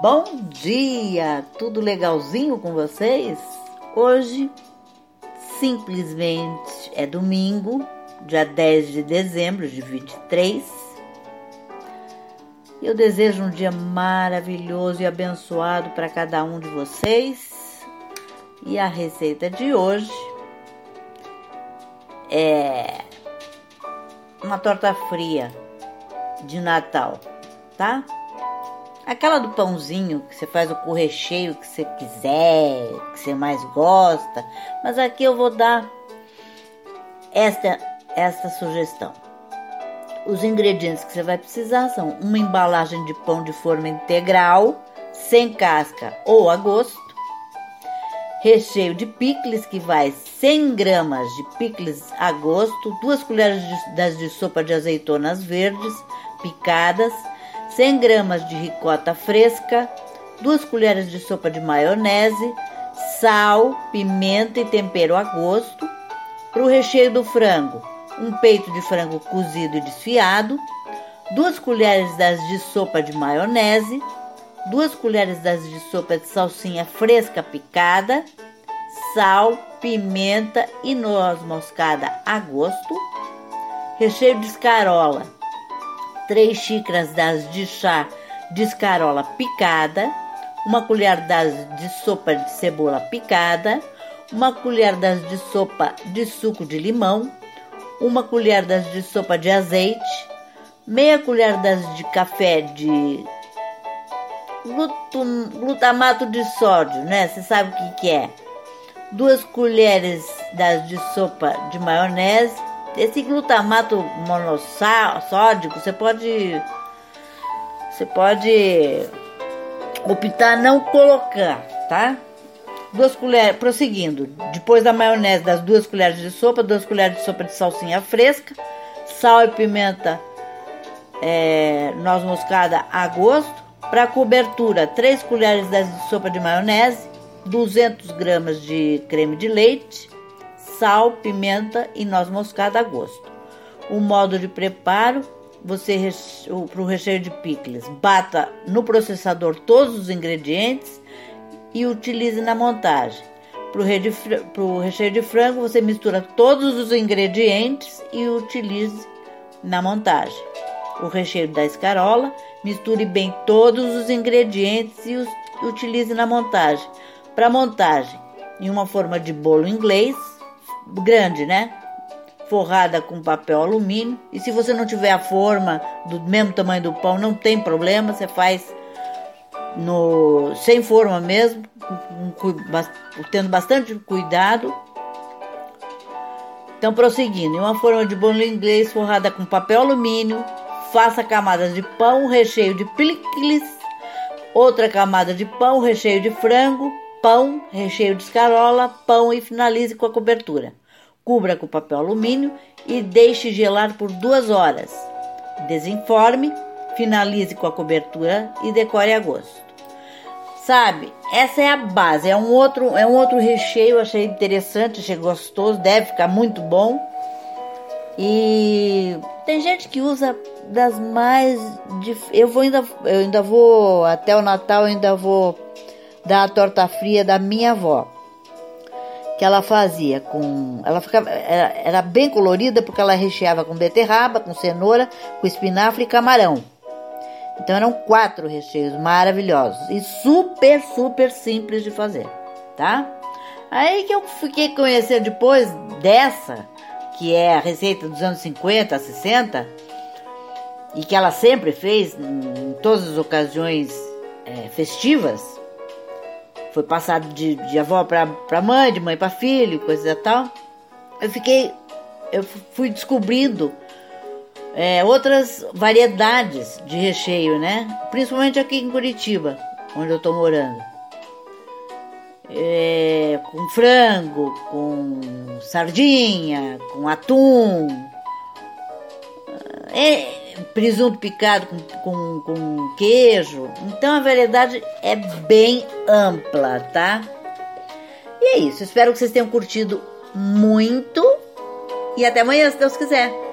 Bom dia! Tudo legalzinho com vocês? Hoje, simplesmente, é domingo, dia 10 de dezembro de 23. Eu desejo um dia maravilhoso e abençoado para cada um de vocês. E a receita de hoje é uma torta fria de Natal, tá? Aquela do pãozinho que você faz o recheio que você quiser, que você mais gosta. Mas aqui eu vou dar esta, esta sugestão. Os ingredientes que você vai precisar são uma embalagem de pão de forma integral, sem casca ou a gosto, recheio de picles que vai 100 gramas de picles a gosto, duas colheres de, das de sopa de azeitonas verdes picadas, 100 gramas de ricota fresca, 2 colheres de sopa de maionese, sal, pimenta e tempero a gosto. Para o recheio do frango, um peito de frango cozido e desfiado, 2 colheres das de sopa de maionese, 2 colheres das de sopa de salsinha fresca picada, sal, pimenta e noz moscada a gosto, recheio de escarola, 3 xícaras das de chá de escarola picada, uma colher das de sopa de cebola picada, uma colher das de sopa de suco de limão, uma colher das de sopa de azeite, meia colher das de café de glutamato de sódio, né? Você sabe o que, que é? Duas colheres de sopa de maionese, esse glutamato monossódico, você pode você pode optar não colocar, tá? Duas colheres, prosseguindo, depois da maionese, das duas colheres de sopa, duas colheres de sopa de salsinha fresca, sal e pimenta, é, noz moscada a gosto. Para cobertura, três colheres de sopa de maionese, 200 gramas de creme de leite, sal, pimenta e noz moscada a gosto. O modo de preparo, você para o recheio de picles, bata no processador todos os ingredientes e utilize na montagem. Para o recheio de frango, você mistura todos os ingredientes e utilize na montagem. O recheio da escarola, misture bem todos os ingredientes e utilize na montagem. Para montagem, em uma forma de bolo inglês, grande, né? Forrada com papel alumínio. E se você não tiver a forma do mesmo tamanho do pão, não tem problema, você faz no sem forma mesmo, tendo bastante cuidado. Então, prosseguindo, em uma forma de bolo inglês forrada com papel alumínio, faça camadas de pão, recheio de picles, outra camada de pão, recheio de frango, pão, recheio de escarola, pão e finalize com a cobertura. Cubra com papel alumínio e deixe gelar por duas horas. Desenforme, finalize com a cobertura e decore a gosto. Sabe, essa é a base, é um outro, é um outro recheio, achei interessante, achei gostoso, deve ficar muito bom. E tem gente que usa das mais eu vou ainda eu ainda vou até o Natal eu ainda vou dar a torta fria da minha avó. Que ela fazia com. Ela ficava. Era, era bem colorida porque ela recheava com beterraba, com cenoura, com espinafre e camarão. Então eram quatro recheios maravilhosos e super, super simples de fazer, tá? Aí que eu fiquei conhecer depois dessa, que é a receita dos anos 50, 60, e que ela sempre fez em todas as ocasiões é, festivas, foi passado de, de avó para mãe, de mãe para filho, coisa e tal. Eu fiquei, eu fui descobrindo é, outras variedades de recheio, né? Principalmente aqui em Curitiba, onde eu tô morando. É, com frango, com sardinha, com atum. É, presunto picado com, com, com queijo. Então a variedade é bem ampla, tá? E é isso. Espero que vocês tenham curtido muito. E até amanhã, se Deus quiser.